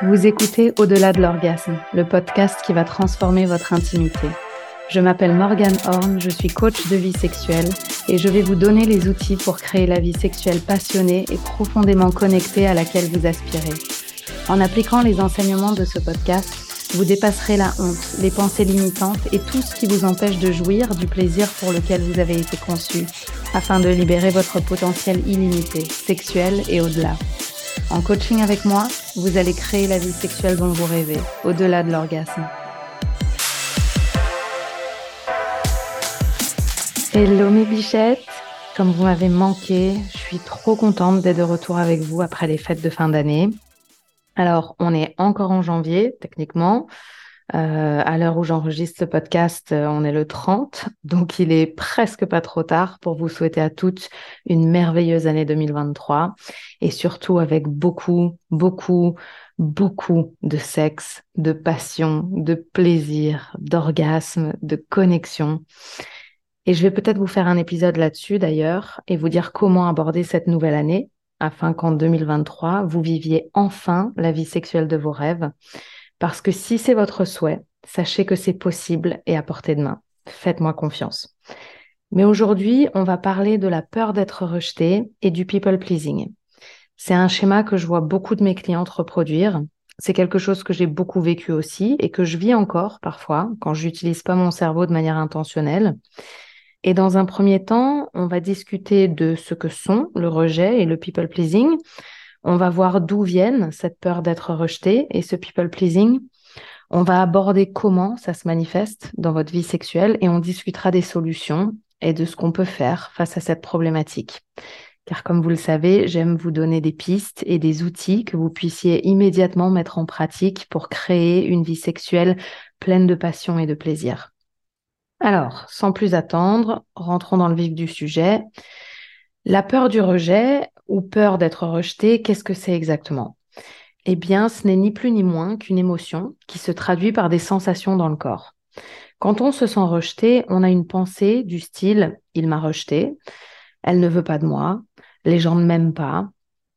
Vous écoutez Au-delà de l'orgasme, le podcast qui va transformer votre intimité. Je m'appelle Morgane Horn, je suis coach de vie sexuelle et je vais vous donner les outils pour créer la vie sexuelle passionnée et profondément connectée à laquelle vous aspirez. En appliquant les enseignements de ce podcast, vous dépasserez la honte, les pensées limitantes et tout ce qui vous empêche de jouir du plaisir pour lequel vous avez été conçu, afin de libérer votre potentiel illimité, sexuel et au-delà. En coaching avec moi, vous allez créer la vie sexuelle dont vous rêvez, au-delà de l'orgasme. Hello mes bichettes, comme vous m'avez manqué, je suis trop contente d'être de retour avec vous après les fêtes de fin d'année. Alors, on est encore en janvier, techniquement. Euh, à l'heure où j'enregistre ce podcast, euh, on est le 30, donc il est presque pas trop tard pour vous souhaiter à toutes une merveilleuse année 2023 et surtout avec beaucoup, beaucoup, beaucoup de sexe, de passion, de plaisir, d'orgasme, de connexion. Et je vais peut-être vous faire un épisode là-dessus d'ailleurs et vous dire comment aborder cette nouvelle année afin qu'en 2023, vous viviez enfin la vie sexuelle de vos rêves. Parce que si c'est votre souhait, sachez que c'est possible et à portée de main. Faites-moi confiance. Mais aujourd'hui, on va parler de la peur d'être rejeté et du people pleasing. C'est un schéma que je vois beaucoup de mes clientes reproduire. C'est quelque chose que j'ai beaucoup vécu aussi et que je vis encore parfois quand j'utilise pas mon cerveau de manière intentionnelle. Et dans un premier temps, on va discuter de ce que sont le rejet et le people pleasing. On va voir d'où viennent cette peur d'être rejeté et ce people pleasing. On va aborder comment ça se manifeste dans votre vie sexuelle et on discutera des solutions et de ce qu'on peut faire face à cette problématique. Car comme vous le savez, j'aime vous donner des pistes et des outils que vous puissiez immédiatement mettre en pratique pour créer une vie sexuelle pleine de passion et de plaisir. Alors, sans plus attendre, rentrons dans le vif du sujet. La peur du rejet ou peur d'être rejeté, qu'est-ce que c'est exactement? Eh bien, ce n'est ni plus ni moins qu'une émotion qui se traduit par des sensations dans le corps. Quand on se sent rejeté, on a une pensée du style il m'a rejeté, elle ne veut pas de moi, les gens ne m'aiment pas.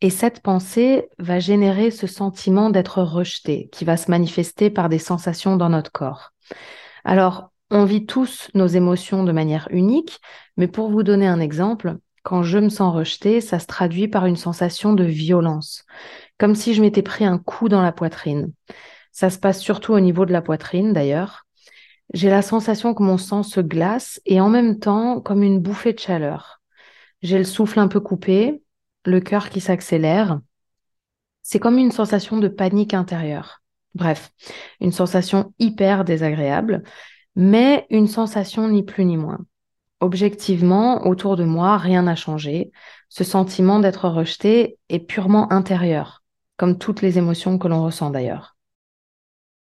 Et cette pensée va générer ce sentiment d'être rejeté qui va se manifester par des sensations dans notre corps. Alors, on vit tous nos émotions de manière unique, mais pour vous donner un exemple, quand je me sens rejetée, ça se traduit par une sensation de violence, comme si je m'étais pris un coup dans la poitrine. Ça se passe surtout au niveau de la poitrine d'ailleurs. J'ai la sensation que mon sang se glace et en même temps comme une bouffée de chaleur. J'ai le souffle un peu coupé, le cœur qui s'accélère. C'est comme une sensation de panique intérieure. Bref, une sensation hyper désagréable mais une sensation ni plus ni moins. Objectivement, autour de moi, rien n'a changé. Ce sentiment d'être rejeté est purement intérieur, comme toutes les émotions que l'on ressent d'ailleurs.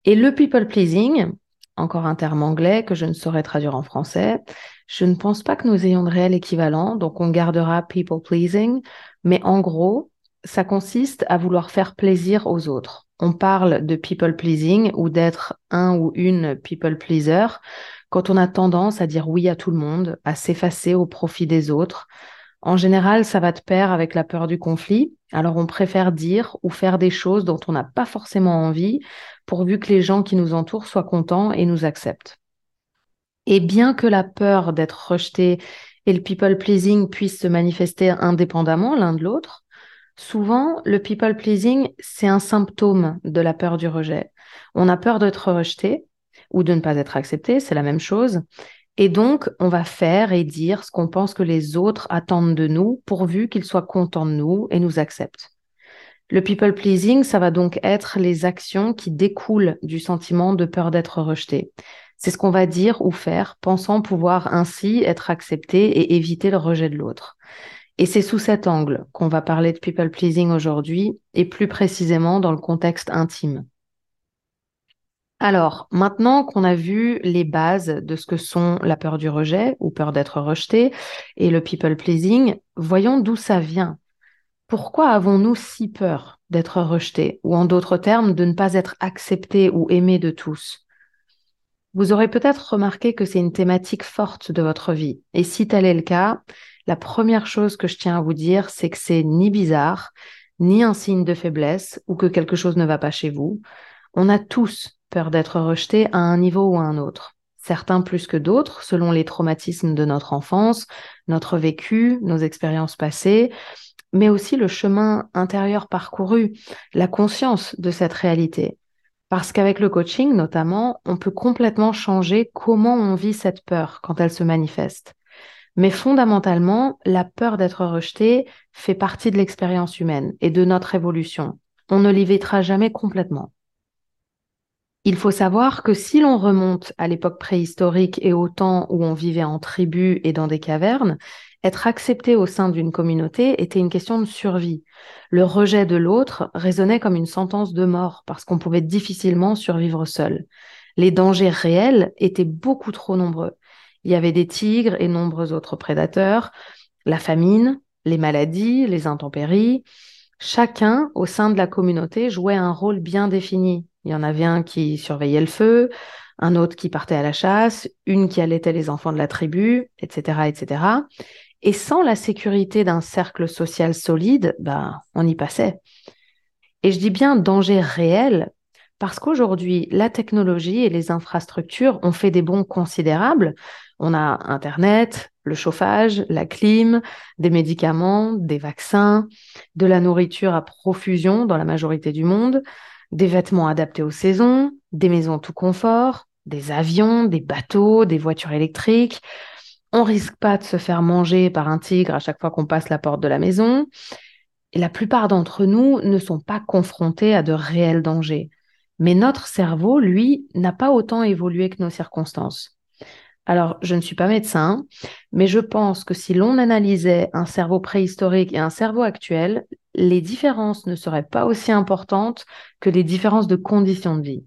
Et le people pleasing, encore un terme anglais que je ne saurais traduire en français, je ne pense pas que nous ayons de réel équivalent, donc on gardera people pleasing, mais en gros, ça consiste à vouloir faire plaisir aux autres on parle de people pleasing ou d'être un ou une people pleaser quand on a tendance à dire oui à tout le monde, à s'effacer au profit des autres. En général, ça va de pair avec la peur du conflit. Alors on préfère dire ou faire des choses dont on n'a pas forcément envie, pourvu que les gens qui nous entourent soient contents et nous acceptent. Et bien que la peur d'être rejeté et le people pleasing puissent se manifester indépendamment l'un de l'autre, Souvent, le people pleasing, c'est un symptôme de la peur du rejet. On a peur d'être rejeté ou de ne pas être accepté, c'est la même chose. Et donc, on va faire et dire ce qu'on pense que les autres attendent de nous, pourvu qu'ils soient contents de nous et nous acceptent. Le people pleasing, ça va donc être les actions qui découlent du sentiment de peur d'être rejeté. C'est ce qu'on va dire ou faire, pensant pouvoir ainsi être accepté et éviter le rejet de l'autre. Et c'est sous cet angle qu'on va parler de people pleasing aujourd'hui et plus précisément dans le contexte intime. Alors, maintenant qu'on a vu les bases de ce que sont la peur du rejet ou peur d'être rejeté et le people pleasing, voyons d'où ça vient. Pourquoi avons-nous si peur d'être rejeté ou en d'autres termes de ne pas être accepté ou aimé de tous? Vous aurez peut-être remarqué que c'est une thématique forte de votre vie et si tel est le cas, la première chose que je tiens à vous dire, c'est que c'est ni bizarre, ni un signe de faiblesse ou que quelque chose ne va pas chez vous. On a tous peur d'être rejeté à un niveau ou à un autre. Certains plus que d'autres, selon les traumatismes de notre enfance, notre vécu, nos expériences passées, mais aussi le chemin intérieur parcouru, la conscience de cette réalité. Parce qu'avec le coaching, notamment, on peut complètement changer comment on vit cette peur quand elle se manifeste. Mais fondamentalement, la peur d'être rejeté fait partie de l'expérience humaine et de notre évolution. On ne l'évitera jamais complètement. Il faut savoir que si l'on remonte à l'époque préhistorique et au temps où on vivait en tribu et dans des cavernes, être accepté au sein d'une communauté était une question de survie. Le rejet de l'autre résonnait comme une sentence de mort parce qu'on pouvait difficilement survivre seul. Les dangers réels étaient beaucoup trop nombreux. Il y avait des tigres et nombreux autres prédateurs, la famine, les maladies, les intempéries. Chacun au sein de la communauté jouait un rôle bien défini. Il y en avait un qui surveillait le feu, un autre qui partait à la chasse, une qui allaitait les enfants de la tribu, etc., etc. Et sans la sécurité d'un cercle social solide, bah, on y passait. Et je dis bien danger réel parce qu'aujourd'hui, la technologie et les infrastructures ont fait des bons considérables. On a Internet, le chauffage, la clim, des médicaments, des vaccins, de la nourriture à profusion dans la majorité du monde, des vêtements adaptés aux saisons, des maisons tout confort, des avions, des bateaux, des voitures électriques. On risque pas de se faire manger par un tigre à chaque fois qu'on passe la porte de la maison. Et la plupart d'entre nous ne sont pas confrontés à de réels dangers. Mais notre cerveau, lui, n'a pas autant évolué que nos circonstances. Alors, je ne suis pas médecin, mais je pense que si l'on analysait un cerveau préhistorique et un cerveau actuel, les différences ne seraient pas aussi importantes que les différences de conditions de vie.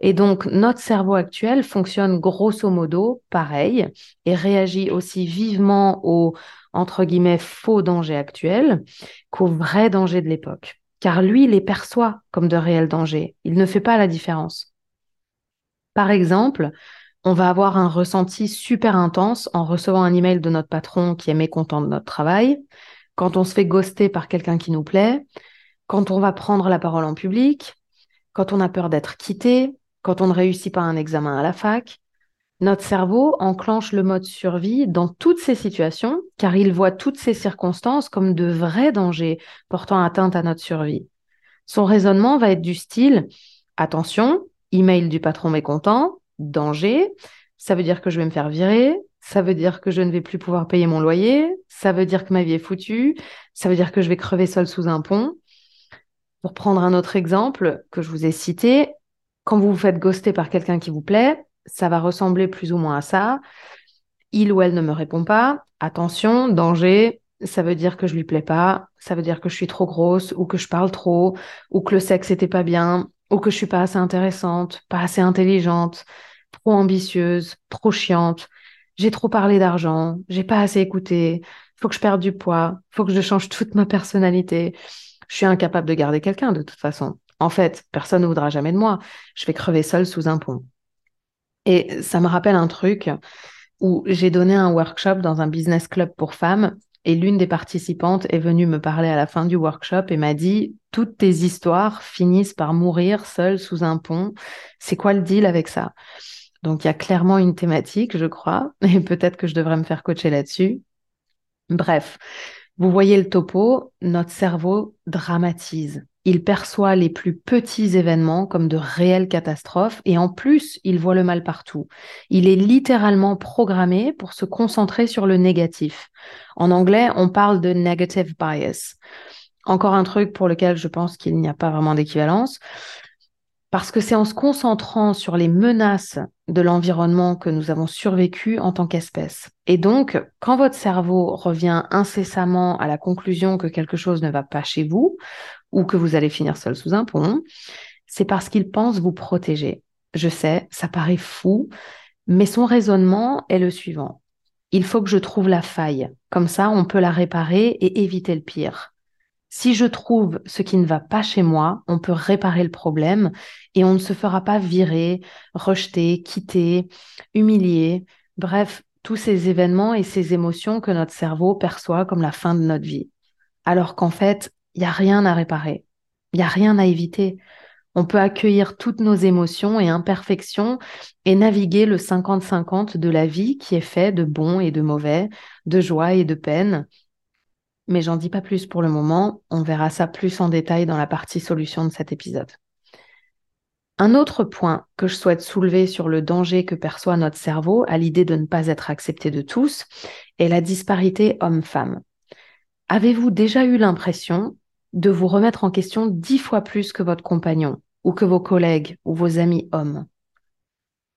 Et donc, notre cerveau actuel fonctionne grosso modo pareil et réagit aussi vivement aux, entre guillemets, faux dangers actuels qu'aux vrais dangers de l'époque car lui les perçoit comme de réels dangers. Il ne fait pas la différence. Par exemple, on va avoir un ressenti super intense en recevant un email de notre patron qui est mécontent de notre travail, quand on se fait ghoster par quelqu'un qui nous plaît, quand on va prendre la parole en public, quand on a peur d'être quitté, quand on ne réussit pas un examen à la fac. Notre cerveau enclenche le mode survie dans toutes ces situations car il voit toutes ces circonstances comme de vrais dangers portant atteinte à notre survie. Son raisonnement va être du style attention, email du patron mécontent, danger, ça veut dire que je vais me faire virer, ça veut dire que je ne vais plus pouvoir payer mon loyer, ça veut dire que ma vie est foutue, ça veut dire que je vais crever seul sous un pont. Pour prendre un autre exemple que je vous ai cité, quand vous vous faites ghoster par quelqu'un qui vous plaît, ça va ressembler plus ou moins à ça. Il ou elle ne me répond pas. Attention, danger, ça veut dire que je lui plais pas, ça veut dire que je suis trop grosse ou que je parle trop ou que le sexe était pas bien ou que je suis pas assez intéressante, pas assez intelligente, trop ambitieuse, trop chiante. J'ai trop parlé d'argent, j'ai pas assez écouté, faut que je perde du poids, faut que je change toute ma personnalité. Je suis incapable de garder quelqu'un de toute façon. En fait, personne ne voudra jamais de moi. Je vais crever seule sous un pont. Et ça me rappelle un truc où j'ai donné un workshop dans un business club pour femmes et l'une des participantes est venue me parler à la fin du workshop et m'a dit toutes tes histoires finissent par mourir seules sous un pont. C'est quoi le deal avec ça? Donc il y a clairement une thématique, je crois, et peut-être que je devrais me faire coacher là-dessus. Bref, vous voyez le topo, notre cerveau dramatise. Il perçoit les plus petits événements comme de réelles catastrophes et en plus, il voit le mal partout. Il est littéralement programmé pour se concentrer sur le négatif. En anglais, on parle de negative bias. Encore un truc pour lequel je pense qu'il n'y a pas vraiment d'équivalence. Parce que c'est en se concentrant sur les menaces de l'environnement que nous avons survécu en tant qu'espèce. Et donc, quand votre cerveau revient incessamment à la conclusion que quelque chose ne va pas chez vous, ou que vous allez finir seul sous un pont, c'est parce qu'il pense vous protéger. Je sais, ça paraît fou, mais son raisonnement est le suivant. Il faut que je trouve la faille. Comme ça, on peut la réparer et éviter le pire. Si je trouve ce qui ne va pas chez moi, on peut réparer le problème et on ne se fera pas virer, rejeter, quitter, humilier. Bref, tous ces événements et ces émotions que notre cerveau perçoit comme la fin de notre vie. Alors qu'en fait, il n'y a rien à réparer, il n'y a rien à éviter. On peut accueillir toutes nos émotions et imperfections et naviguer le 50-50 de la vie qui est fait de bons et de mauvais, de joie et de peine. Mais j'en dis pas plus pour le moment, on verra ça plus en détail dans la partie solution de cet épisode. Un autre point que je souhaite soulever sur le danger que perçoit notre cerveau à l'idée de ne pas être accepté de tous est la disparité homme-femme. Avez-vous déjà eu l'impression de vous remettre en question dix fois plus que votre compagnon ou que vos collègues ou vos amis hommes?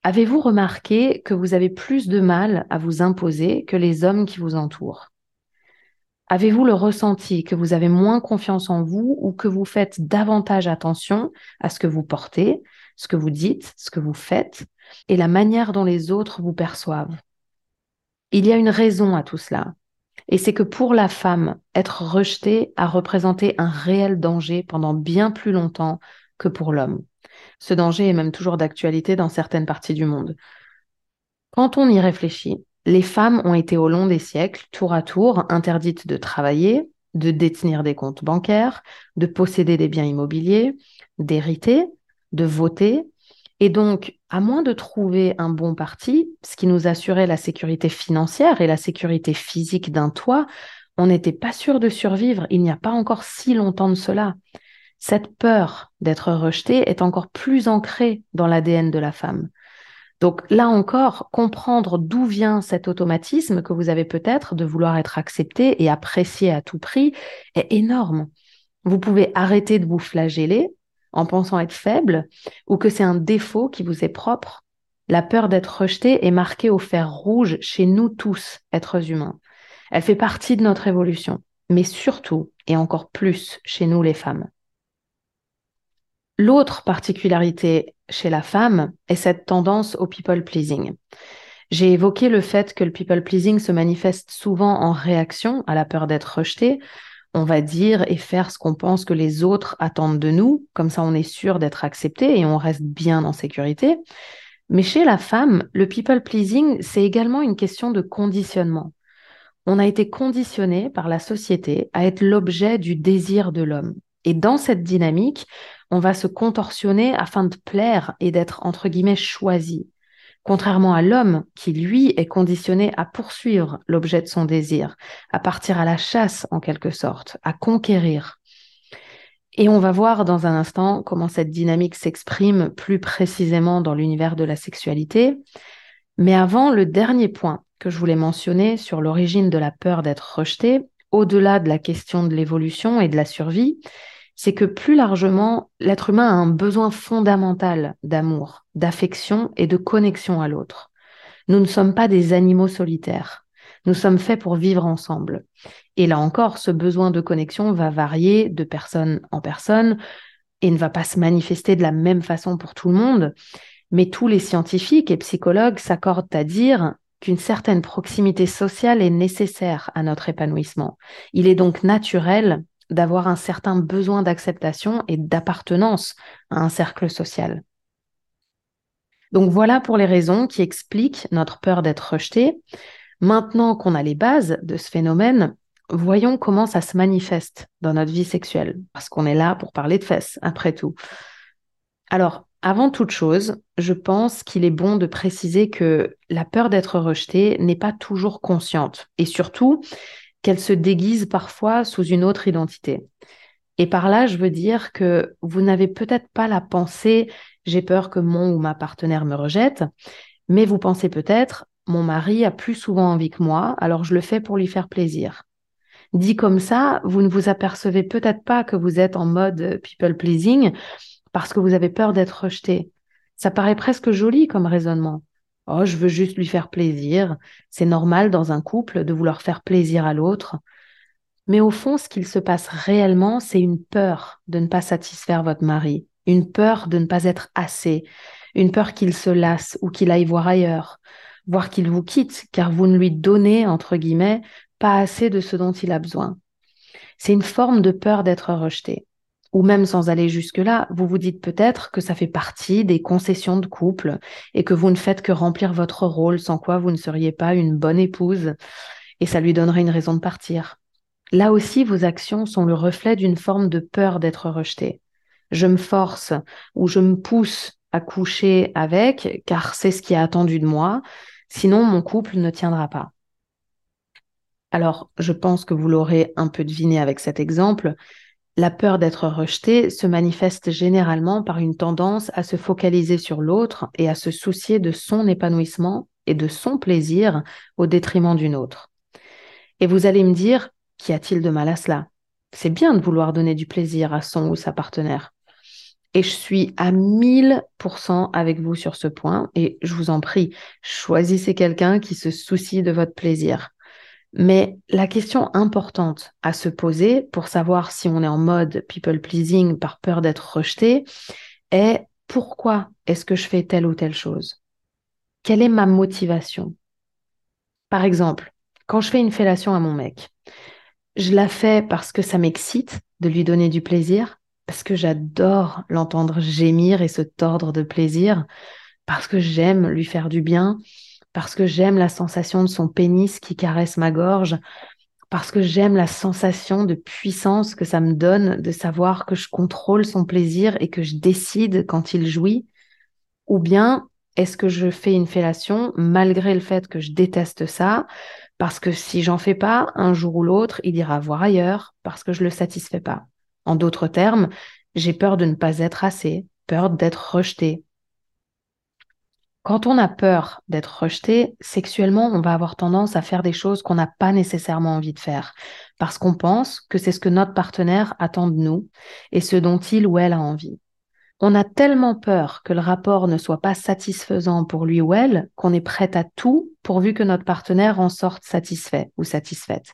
Avez-vous remarqué que vous avez plus de mal à vous imposer que les hommes qui vous entourent? Avez-vous le ressenti que vous avez moins confiance en vous ou que vous faites davantage attention à ce que vous portez, ce que vous dites, ce que vous faites et la manière dont les autres vous perçoivent? Il y a une raison à tout cela. Et c'est que pour la femme, être rejetée a représenté un réel danger pendant bien plus longtemps que pour l'homme. Ce danger est même toujours d'actualité dans certaines parties du monde. Quand on y réfléchit, les femmes ont été au long des siècles, tour à tour, interdites de travailler, de détenir des comptes bancaires, de posséder des biens immobiliers, d'hériter, de voter, et donc, à moins de trouver un bon parti, ce qui nous assurait la sécurité financière et la sécurité physique d'un toit, on n'était pas sûr de survivre il n'y a pas encore si longtemps de cela. Cette peur d'être rejetée est encore plus ancrée dans l'ADN de la femme. Donc là encore, comprendre d'où vient cet automatisme que vous avez peut-être de vouloir être accepté et apprécié à tout prix est énorme. Vous pouvez arrêter de vous flageller en pensant être faible ou que c'est un défaut qui vous est propre. La peur d'être rejeté est marquée au fer rouge chez nous tous, êtres humains. Elle fait partie de notre évolution, mais surtout et encore plus chez nous les femmes. L'autre particularité chez la femme est cette tendance au people pleasing. J'ai évoqué le fait que le people pleasing se manifeste souvent en réaction à la peur d'être rejeté, on va dire et faire ce qu'on pense que les autres attendent de nous, comme ça on est sûr d'être accepté et on reste bien en sécurité. Mais chez la femme, le people pleasing, c'est également une question de conditionnement. On a été conditionné par la société à être l'objet du désir de l'homme. Et dans cette dynamique, on va se contorsionner afin de plaire et d'être entre guillemets choisi contrairement à l'homme qui, lui, est conditionné à poursuivre l'objet de son désir, à partir à la chasse en quelque sorte, à conquérir. Et on va voir dans un instant comment cette dynamique s'exprime plus précisément dans l'univers de la sexualité. Mais avant, le dernier point que je voulais mentionner sur l'origine de la peur d'être rejeté, au-delà de la question de l'évolution et de la survie, c'est que plus largement, l'être humain a un besoin fondamental d'amour, d'affection et de connexion à l'autre. Nous ne sommes pas des animaux solitaires. Nous sommes faits pour vivre ensemble. Et là encore, ce besoin de connexion va varier de personne en personne et ne va pas se manifester de la même façon pour tout le monde. Mais tous les scientifiques et psychologues s'accordent à dire qu'une certaine proximité sociale est nécessaire à notre épanouissement. Il est donc naturel d'avoir un certain besoin d'acceptation et d'appartenance à un cercle social. Donc voilà pour les raisons qui expliquent notre peur d'être rejeté. Maintenant qu'on a les bases de ce phénomène, voyons comment ça se manifeste dans notre vie sexuelle, parce qu'on est là pour parler de fesses, après tout. Alors, avant toute chose, je pense qu'il est bon de préciser que la peur d'être rejeté n'est pas toujours consciente, et surtout, qu'elle se déguise parfois sous une autre identité. Et par là, je veux dire que vous n'avez peut-être pas la pensée j'ai peur que mon ou ma partenaire me rejette, mais vous pensez peut-être mon mari a plus souvent envie que moi, alors je le fais pour lui faire plaisir. Dit comme ça, vous ne vous apercevez peut-être pas que vous êtes en mode people pleasing parce que vous avez peur d'être rejeté. Ça paraît presque joli comme raisonnement. Oh, je veux juste lui faire plaisir. C'est normal dans un couple de vouloir faire plaisir à l'autre. Mais au fond, ce qu'il se passe réellement, c'est une peur de ne pas satisfaire votre mari, une peur de ne pas être assez, une peur qu'il se lasse ou qu'il aille voir ailleurs, voire qu'il vous quitte, car vous ne lui donnez, entre guillemets, pas assez de ce dont il a besoin. C'est une forme de peur d'être rejeté ou même sans aller jusque-là, vous vous dites peut-être que ça fait partie des concessions de couple et que vous ne faites que remplir votre rôle sans quoi vous ne seriez pas une bonne épouse et ça lui donnerait une raison de partir. là aussi, vos actions sont le reflet d'une forme de peur d'être rejeté. Je me force ou je me pousse à coucher avec car c'est ce qui est attendu de moi, sinon mon couple ne tiendra pas. Alors, je pense que vous l'aurez un peu deviné avec cet exemple, la peur d'être rejeté se manifeste généralement par une tendance à se focaliser sur l'autre et à se soucier de son épanouissement et de son plaisir au détriment d'une autre. Et vous allez me dire, qu'y a-t-il de mal à cela? C'est bien de vouloir donner du plaisir à son ou sa partenaire. Et je suis à 1000% avec vous sur ce point et je vous en prie, choisissez quelqu'un qui se soucie de votre plaisir. Mais la question importante à se poser pour savoir si on est en mode people pleasing par peur d'être rejeté est pourquoi est-ce que je fais telle ou telle chose? Quelle est ma motivation? Par exemple, quand je fais une fellation à mon mec, je la fais parce que ça m'excite de lui donner du plaisir, parce que j'adore l'entendre gémir et se tordre de plaisir, parce que j'aime lui faire du bien, parce que j'aime la sensation de son pénis qui caresse ma gorge, parce que j'aime la sensation de puissance que ça me donne de savoir que je contrôle son plaisir et que je décide quand il jouit, ou bien est-ce que je fais une fellation malgré le fait que je déteste ça, parce que si j'en fais pas, un jour ou l'autre, il ira voir ailleurs parce que je le satisfais pas. En d'autres termes, j'ai peur de ne pas être assez, peur d'être rejeté, quand on a peur d'être rejeté, sexuellement, on va avoir tendance à faire des choses qu'on n'a pas nécessairement envie de faire, parce qu'on pense que c'est ce que notre partenaire attend de nous et ce dont il ou elle a envie. On a tellement peur que le rapport ne soit pas satisfaisant pour lui ou elle qu'on est prête à tout pourvu que notre partenaire en sorte satisfait ou satisfaite.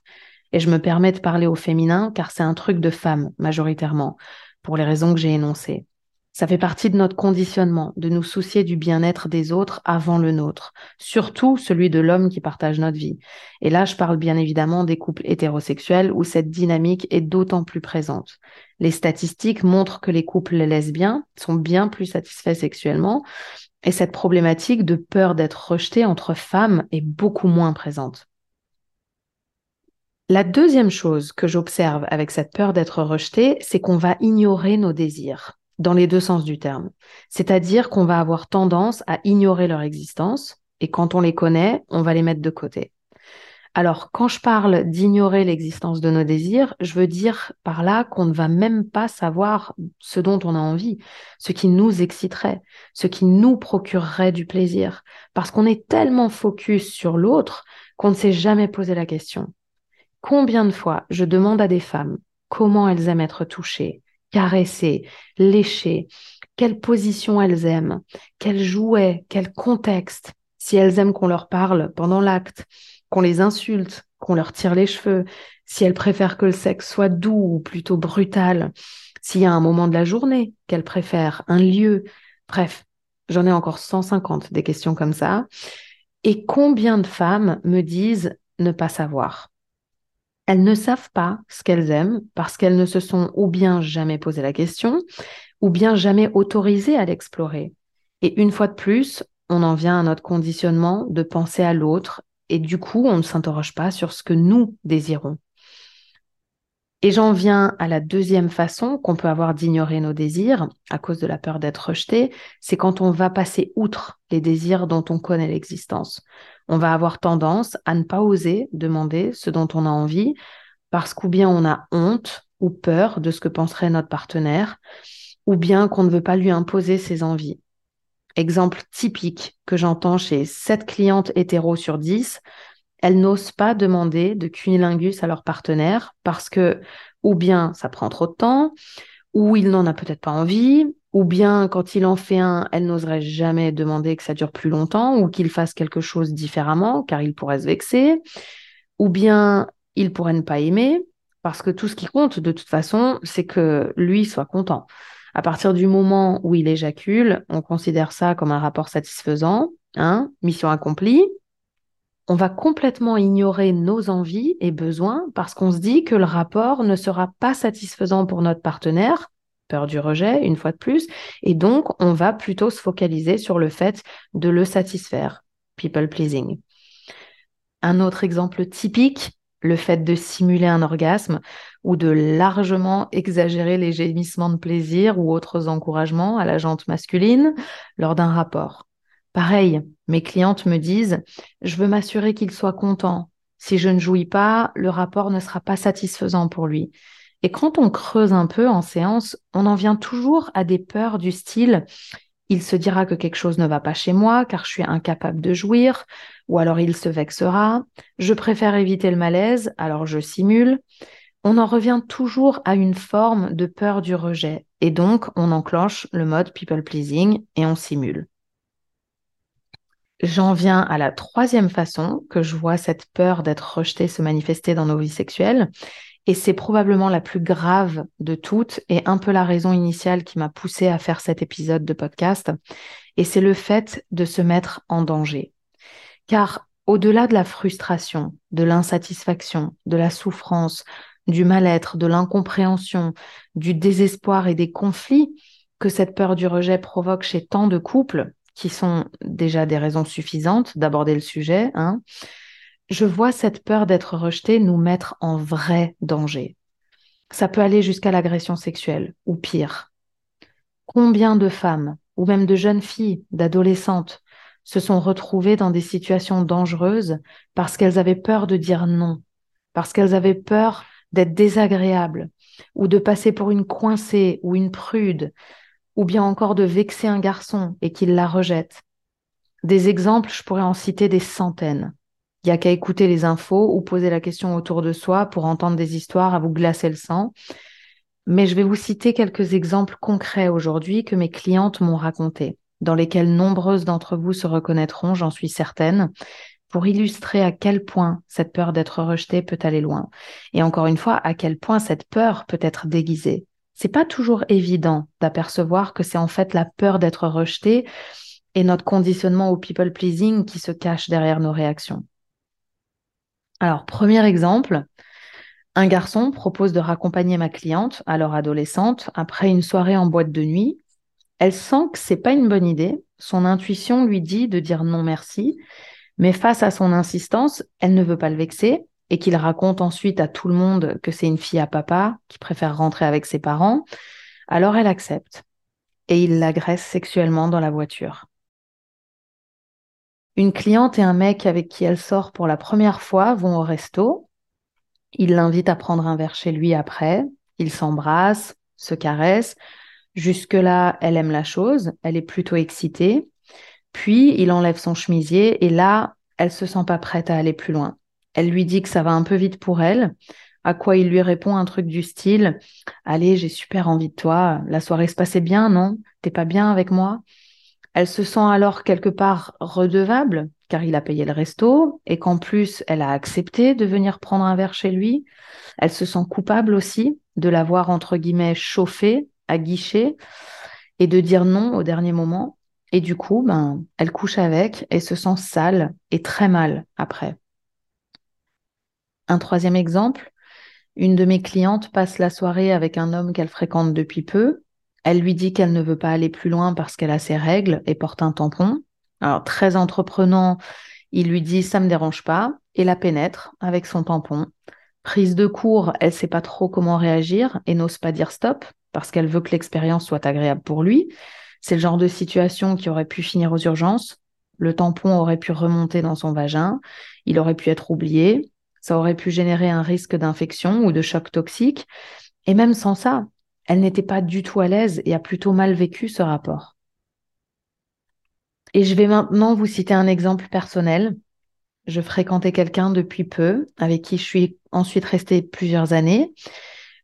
Et je me permets de parler au féminin car c'est un truc de femme majoritairement, pour les raisons que j'ai énoncées. Ça fait partie de notre conditionnement, de nous soucier du bien-être des autres avant le nôtre, surtout celui de l'homme qui partage notre vie. Et là, je parle bien évidemment des couples hétérosexuels où cette dynamique est d'autant plus présente. Les statistiques montrent que les couples lesbiens sont bien plus satisfaits sexuellement et cette problématique de peur d'être rejeté entre femmes est beaucoup moins présente. La deuxième chose que j'observe avec cette peur d'être rejeté, c'est qu'on va ignorer nos désirs dans les deux sens du terme. C'est-à-dire qu'on va avoir tendance à ignorer leur existence et quand on les connaît, on va les mettre de côté. Alors, quand je parle d'ignorer l'existence de nos désirs, je veux dire par là qu'on ne va même pas savoir ce dont on a envie, ce qui nous exciterait, ce qui nous procurerait du plaisir, parce qu'on est tellement focus sur l'autre qu'on ne s'est jamais posé la question. Combien de fois je demande à des femmes comment elles aiment être touchées, caresser, lécher, quelle position elles aiment, quel jouet, quel contexte, si elles aiment qu'on leur parle pendant l'acte, qu'on les insulte, qu'on leur tire les cheveux, si elles préfèrent que le sexe soit doux ou plutôt brutal, s'il y a un moment de la journée qu'elles préfèrent, un lieu, bref, j'en ai encore 150 des questions comme ça. Et combien de femmes me disent ne pas savoir? Elles ne savent pas ce qu'elles aiment parce qu'elles ne se sont ou bien jamais posé la question, ou bien jamais autorisées à l'explorer. Et une fois de plus, on en vient à notre conditionnement de penser à l'autre et du coup, on ne s'interroge pas sur ce que nous désirons. Et j'en viens à la deuxième façon qu'on peut avoir d'ignorer nos désirs à cause de la peur d'être rejeté, c'est quand on va passer outre les désirs dont on connaît l'existence on va avoir tendance à ne pas oser demander ce dont on a envie parce qu'ou bien on a honte ou peur de ce que penserait notre partenaire, ou bien qu'on ne veut pas lui imposer ses envies. Exemple typique que j'entends chez 7 clientes hétéros sur 10, elles n'osent pas demander de cunilingus à leur partenaire parce que ou bien ça prend trop de temps, ou il n'en a peut-être pas envie, ou bien quand il en fait un, elle n'oserait jamais demander que ça dure plus longtemps ou qu'il fasse quelque chose différemment car il pourrait se vexer, ou bien il pourrait ne pas aimer parce que tout ce qui compte de toute façon, c'est que lui soit content. À partir du moment où il éjacule, on considère ça comme un rapport satisfaisant, hein, mission accomplie. On va complètement ignorer nos envies et besoins parce qu'on se dit que le rapport ne sera pas satisfaisant pour notre partenaire peur du rejet, une fois de plus. Et donc, on va plutôt se focaliser sur le fait de le satisfaire. People pleasing. Un autre exemple typique, le fait de simuler un orgasme ou de largement exagérer les gémissements de plaisir ou autres encouragements à la jante masculine lors d'un rapport. Pareil, mes clientes me disent, je veux m'assurer qu'il soit content. Si je ne jouis pas, le rapport ne sera pas satisfaisant pour lui. Et quand on creuse un peu en séance, on en vient toujours à des peurs du style il se dira que quelque chose ne va pas chez moi car je suis incapable de jouir, ou alors il se vexera, je préfère éviter le malaise, alors je simule. On en revient toujours à une forme de peur du rejet, et donc on enclenche le mode people pleasing et on simule. J'en viens à la troisième façon que je vois cette peur d'être rejeté se manifester dans nos vies sexuelles, et c'est probablement la plus grave de toutes et un peu la raison initiale qui m'a poussée à faire cet épisode de podcast. Et c'est le fait de se mettre en danger. Car au-delà de la frustration, de l'insatisfaction, de la souffrance, du mal-être, de l'incompréhension, du désespoir et des conflits que cette peur du rejet provoque chez tant de couples, qui sont déjà des raisons suffisantes d'aborder le sujet, hein, je vois cette peur d'être rejeté nous mettre en vrai danger. Ça peut aller jusqu'à l'agression sexuelle ou pire. Combien de femmes, ou même de jeunes filles, d'adolescentes, se sont retrouvées dans des situations dangereuses parce qu'elles avaient peur de dire non, parce qu'elles avaient peur d'être désagréables, ou de passer pour une coincée ou une prude, ou bien encore de vexer un garçon et qu'il la rejette? Des exemples, je pourrais en citer des centaines. Il n'y a qu'à écouter les infos ou poser la question autour de soi pour entendre des histoires à vous glacer le sang. Mais je vais vous citer quelques exemples concrets aujourd'hui que mes clientes m'ont racontés, dans lesquels nombreuses d'entre vous se reconnaîtront, j'en suis certaine, pour illustrer à quel point cette peur d'être rejetée peut aller loin. Et encore une fois, à quel point cette peur peut être déguisée. C'est pas toujours évident d'apercevoir que c'est en fait la peur d'être rejeté et notre conditionnement au people pleasing qui se cache derrière nos réactions. Alors, premier exemple, un garçon propose de raccompagner ma cliente, alors adolescente, après une soirée en boîte de nuit. Elle sent que c'est pas une bonne idée. Son intuition lui dit de dire non merci, mais face à son insistance, elle ne veut pas le vexer et qu'il raconte ensuite à tout le monde que c'est une fille à papa qui préfère rentrer avec ses parents. Alors elle accepte et il l'agresse sexuellement dans la voiture une cliente et un mec avec qui elle sort pour la première fois vont au resto. Il l'invite à prendre un verre chez lui après. Ils s'embrassent, se caressent. Jusque-là, elle aime la chose, elle est plutôt excitée. Puis, il enlève son chemisier et là, elle se sent pas prête à aller plus loin. Elle lui dit que ça va un peu vite pour elle, à quoi il lui répond un truc du style Allez, j'ai super envie de toi, la soirée se passait bien, non? T'es pas bien avec moi? Elle se sent alors quelque part redevable, car il a payé le resto, et qu'en plus, elle a accepté de venir prendre un verre chez lui. Elle se sent coupable aussi de l'avoir, entre guillemets, chauffé à guichet et de dire non au dernier moment. Et du coup, ben, elle couche avec et se sent sale et très mal après. Un troisième exemple, une de mes clientes passe la soirée avec un homme qu'elle fréquente depuis peu elle lui dit qu'elle ne veut pas aller plus loin parce qu'elle a ses règles et porte un tampon. Alors, très entreprenant, il lui dit ça me dérange pas et la pénètre avec son tampon. Prise de cours, elle sait pas trop comment réagir et n'ose pas dire stop parce qu'elle veut que l'expérience soit agréable pour lui. C'est le genre de situation qui aurait pu finir aux urgences. Le tampon aurait pu remonter dans son vagin, il aurait pu être oublié, ça aurait pu générer un risque d'infection ou de choc toxique. Et même sans ça, elle n'était pas du tout à l'aise et a plutôt mal vécu ce rapport. Et je vais maintenant vous citer un exemple personnel. Je fréquentais quelqu'un depuis peu, avec qui je suis ensuite restée plusieurs années.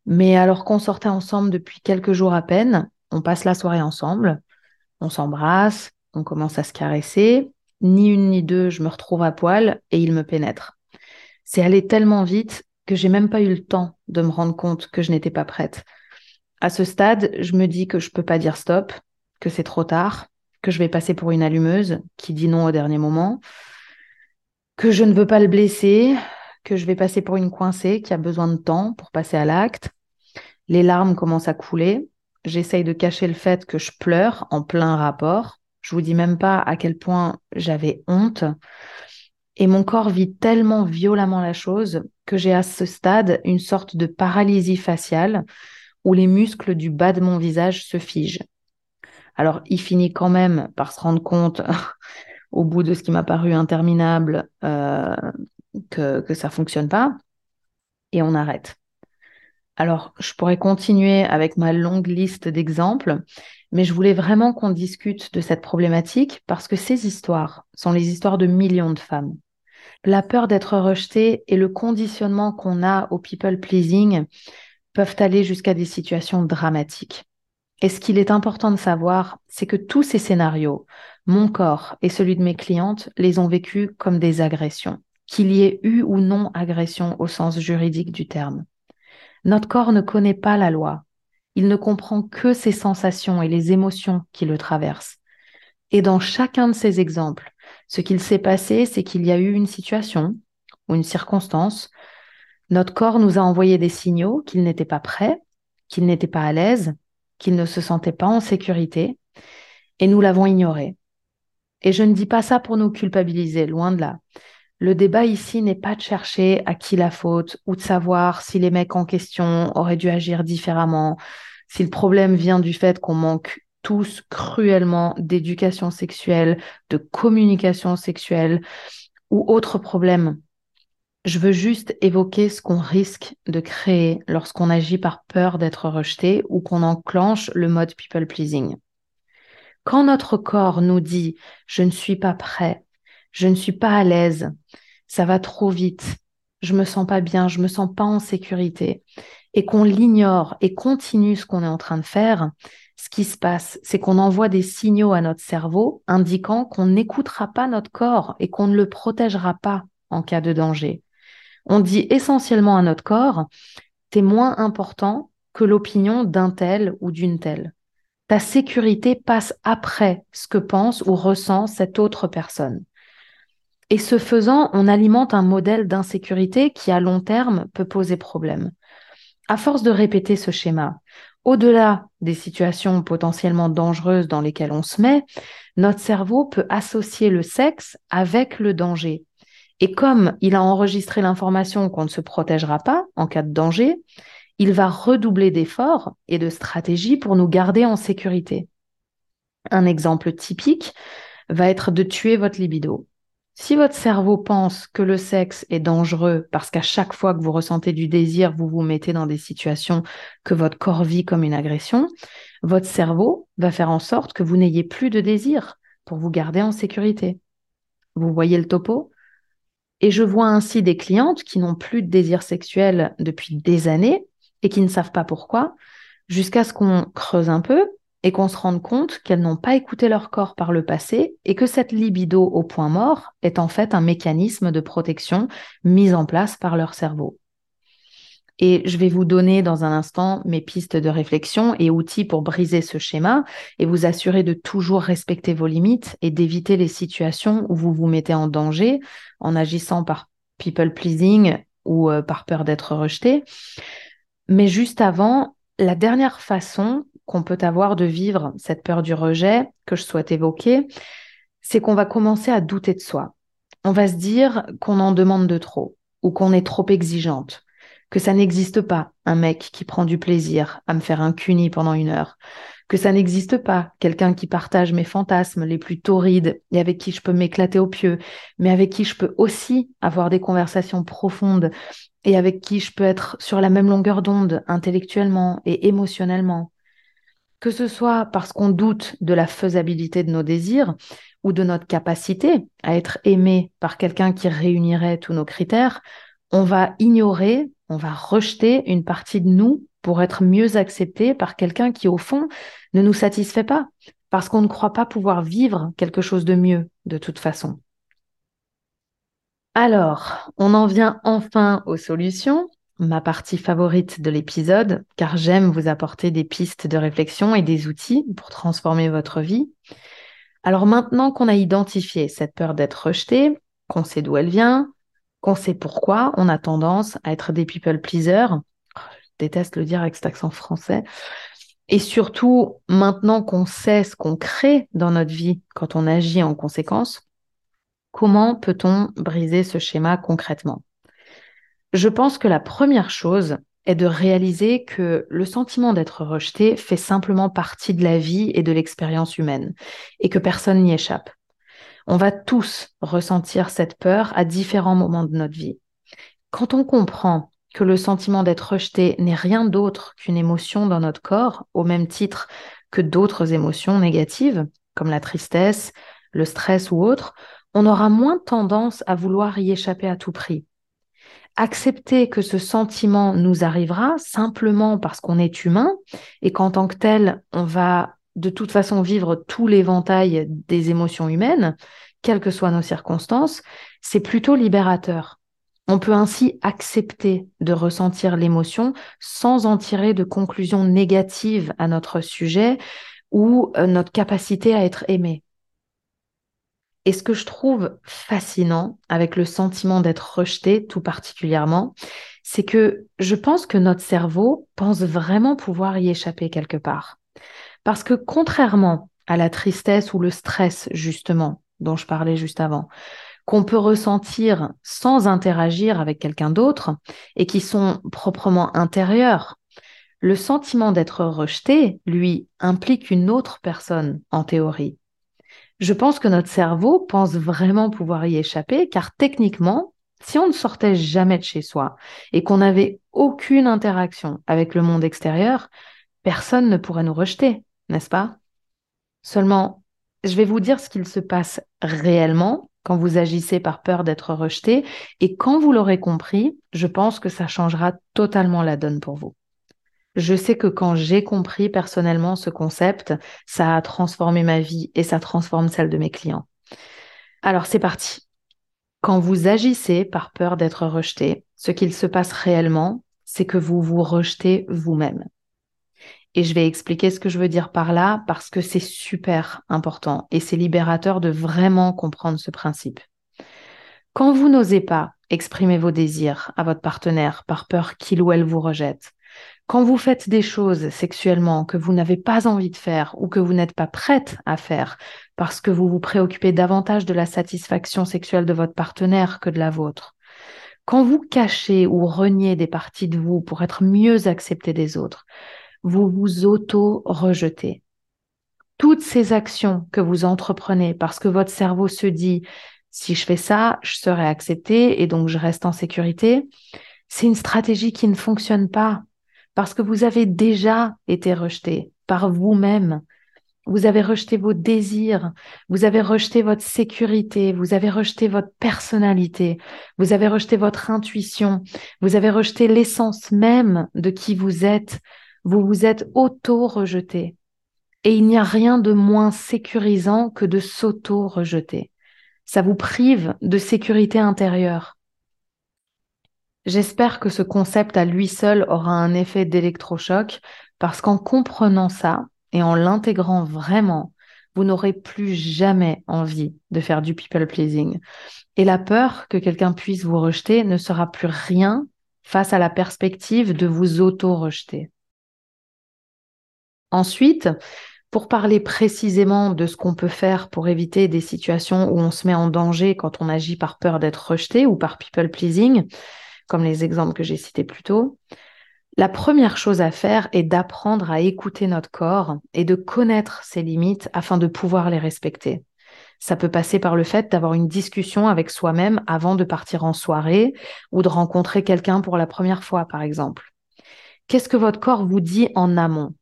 Mais alors qu'on sortait ensemble depuis quelques jours à peine, on passe la soirée ensemble, on s'embrasse, on commence à se caresser. Ni une ni deux, je me retrouve à poil et il me pénètre. C'est allé tellement vite que j'ai même pas eu le temps de me rendre compte que je n'étais pas prête à ce stade, je me dis que je peux pas dire stop, que c'est trop tard, que je vais passer pour une allumeuse qui dit non au dernier moment, que je ne veux pas le blesser, que je vais passer pour une coincée qui a besoin de temps pour passer à l'acte. Les larmes commencent à couler. J'essaye de cacher le fait que je pleure en plein rapport. Je vous dis même pas à quel point j'avais honte. Et mon corps vit tellement violemment la chose que j'ai à ce stade une sorte de paralysie faciale où les muscles du bas de mon visage se figent. Alors, il finit quand même par se rendre compte, au bout de ce qui m'a paru interminable, euh, que, que ça fonctionne pas, et on arrête. Alors, je pourrais continuer avec ma longue liste d'exemples, mais je voulais vraiment qu'on discute de cette problématique parce que ces histoires sont les histoires de millions de femmes. La peur d'être rejetée et le conditionnement qu'on a au people pleasing peuvent aller jusqu'à des situations dramatiques. Et ce qu'il est important de savoir, c'est que tous ces scénarios, mon corps et celui de mes clientes, les ont vécus comme des agressions, qu'il y ait eu ou non agression au sens juridique du terme. Notre corps ne connaît pas la loi. Il ne comprend que ses sensations et les émotions qui le traversent. Et dans chacun de ces exemples, ce qu'il s'est passé, c'est qu'il y a eu une situation ou une circonstance. Notre corps nous a envoyé des signaux qu'il n'était pas prêt, qu'il n'était pas à l'aise, qu'il ne se sentait pas en sécurité, et nous l'avons ignoré. Et je ne dis pas ça pour nous culpabiliser, loin de là. Le débat ici n'est pas de chercher à qui la faute ou de savoir si les mecs en question auraient dû agir différemment, si le problème vient du fait qu'on manque tous cruellement d'éducation sexuelle, de communication sexuelle ou autre problème. Je veux juste évoquer ce qu'on risque de créer lorsqu'on agit par peur d'être rejeté ou qu'on enclenche le mode people pleasing. Quand notre corps nous dit je ne suis pas prêt, je ne suis pas à l'aise, ça va trop vite, je me sens pas bien, je me sens pas en sécurité et qu'on l'ignore et continue ce qu'on est en train de faire, ce qui se passe, c'est qu'on envoie des signaux à notre cerveau indiquant qu'on n'écoutera pas notre corps et qu'on ne le protégera pas en cas de danger. On dit essentiellement à notre corps, t'es moins important que l'opinion d'un tel ou d'une telle. Ta sécurité passe après ce que pense ou ressent cette autre personne. Et ce faisant, on alimente un modèle d'insécurité qui, à long terme, peut poser problème. À force de répéter ce schéma, au-delà des situations potentiellement dangereuses dans lesquelles on se met, notre cerveau peut associer le sexe avec le danger et comme il a enregistré l'information qu'on ne se protégera pas en cas de danger, il va redoubler d'efforts et de stratégies pour nous garder en sécurité. Un exemple typique va être de tuer votre libido. Si votre cerveau pense que le sexe est dangereux parce qu'à chaque fois que vous ressentez du désir, vous vous mettez dans des situations que votre corps vit comme une agression, votre cerveau va faire en sorte que vous n'ayez plus de désir pour vous garder en sécurité. Vous voyez le topo? Et je vois ainsi des clientes qui n'ont plus de désir sexuel depuis des années et qui ne savent pas pourquoi, jusqu'à ce qu'on creuse un peu et qu'on se rende compte qu'elles n'ont pas écouté leur corps par le passé et que cette libido au point mort est en fait un mécanisme de protection mis en place par leur cerveau. Et je vais vous donner dans un instant mes pistes de réflexion et outils pour briser ce schéma et vous assurer de toujours respecter vos limites et d'éviter les situations où vous vous mettez en danger en agissant par people pleasing ou euh, par peur d'être rejeté. Mais juste avant, la dernière façon qu'on peut avoir de vivre cette peur du rejet que je souhaite évoquer, c'est qu'on va commencer à douter de soi. On va se dire qu'on en demande de trop ou qu'on est trop exigeante que ça n'existe pas un mec qui prend du plaisir à me faire un cuni pendant une heure, que ça n'existe pas quelqu'un qui partage mes fantasmes les plus torrides et avec qui je peux m'éclater au pieu, mais avec qui je peux aussi avoir des conversations profondes et avec qui je peux être sur la même longueur d'onde intellectuellement et émotionnellement. Que ce soit parce qu'on doute de la faisabilité de nos désirs ou de notre capacité à être aimé par quelqu'un qui réunirait tous nos critères, on va ignorer on va rejeter une partie de nous pour être mieux accepté par quelqu'un qui, au fond, ne nous satisfait pas, parce qu'on ne croit pas pouvoir vivre quelque chose de mieux de toute façon. Alors, on en vient enfin aux solutions, ma partie favorite de l'épisode, car j'aime vous apporter des pistes de réflexion et des outils pour transformer votre vie. Alors maintenant qu'on a identifié cette peur d'être rejeté, qu'on sait d'où elle vient, qu'on sait pourquoi on a tendance à être des people pleasers. Je déteste le dire avec cet accent français. Et surtout, maintenant qu'on sait ce qu'on crée dans notre vie quand on agit en conséquence, comment peut-on briser ce schéma concrètement? Je pense que la première chose est de réaliser que le sentiment d'être rejeté fait simplement partie de la vie et de l'expérience humaine et que personne n'y échappe. On va tous ressentir cette peur à différents moments de notre vie. Quand on comprend que le sentiment d'être rejeté n'est rien d'autre qu'une émotion dans notre corps, au même titre que d'autres émotions négatives, comme la tristesse, le stress ou autre, on aura moins tendance à vouloir y échapper à tout prix. Accepter que ce sentiment nous arrivera simplement parce qu'on est humain et qu'en tant que tel, on va de toute façon vivre tout l'éventail des émotions humaines, quelles que soient nos circonstances, c'est plutôt libérateur. On peut ainsi accepter de ressentir l'émotion sans en tirer de conclusions négatives à notre sujet ou euh, notre capacité à être aimé. Et ce que je trouve fascinant avec le sentiment d'être rejeté tout particulièrement, c'est que je pense que notre cerveau pense vraiment pouvoir y échapper quelque part. Parce que contrairement à la tristesse ou le stress, justement, dont je parlais juste avant, qu'on peut ressentir sans interagir avec quelqu'un d'autre et qui sont proprement intérieurs. Le sentiment d'être rejeté, lui, implique une autre personne en théorie. Je pense que notre cerveau pense vraiment pouvoir y échapper car techniquement, si on ne sortait jamais de chez soi et qu'on n'avait aucune interaction avec le monde extérieur, personne ne pourrait nous rejeter, n'est-ce pas? Seulement, je vais vous dire ce qu'il se passe réellement quand vous agissez par peur d'être rejeté. Et quand vous l'aurez compris, je pense que ça changera totalement la donne pour vous. Je sais que quand j'ai compris personnellement ce concept, ça a transformé ma vie et ça transforme celle de mes clients. Alors c'est parti. Quand vous agissez par peur d'être rejeté, ce qu'il se passe réellement, c'est que vous vous rejetez vous-même. Et je vais expliquer ce que je veux dire par là parce que c'est super important et c'est libérateur de vraiment comprendre ce principe. Quand vous n'osez pas exprimer vos désirs à votre partenaire par peur qu'il ou elle vous rejette, quand vous faites des choses sexuellement que vous n'avez pas envie de faire ou que vous n'êtes pas prête à faire parce que vous vous préoccupez davantage de la satisfaction sexuelle de votre partenaire que de la vôtre, quand vous cachez ou reniez des parties de vous pour être mieux accepté des autres, vous vous auto-rejetez. Toutes ces actions que vous entreprenez parce que votre cerveau se dit si je fais ça, je serai accepté et donc je reste en sécurité, c'est une stratégie qui ne fonctionne pas parce que vous avez déjà été rejeté par vous-même. Vous avez rejeté vos désirs, vous avez rejeté votre sécurité, vous avez rejeté votre personnalité, vous avez rejeté votre intuition, vous avez rejeté l'essence même de qui vous êtes, vous vous êtes auto-rejeté. Et il n'y a rien de moins sécurisant que de s'auto-rejeter. Ça vous prive de sécurité intérieure. J'espère que ce concept à lui seul aura un effet d'électrochoc parce qu'en comprenant ça et en l'intégrant vraiment, vous n'aurez plus jamais envie de faire du people pleasing. Et la peur que quelqu'un puisse vous rejeter ne sera plus rien face à la perspective de vous auto-rejeter. Ensuite, pour parler précisément de ce qu'on peut faire pour éviter des situations où on se met en danger quand on agit par peur d'être rejeté ou par people pleasing, comme les exemples que j'ai cités plus tôt, la première chose à faire est d'apprendre à écouter notre corps et de connaître ses limites afin de pouvoir les respecter. Ça peut passer par le fait d'avoir une discussion avec soi-même avant de partir en soirée ou de rencontrer quelqu'un pour la première fois, par exemple. Qu'est-ce que votre corps vous dit en amont?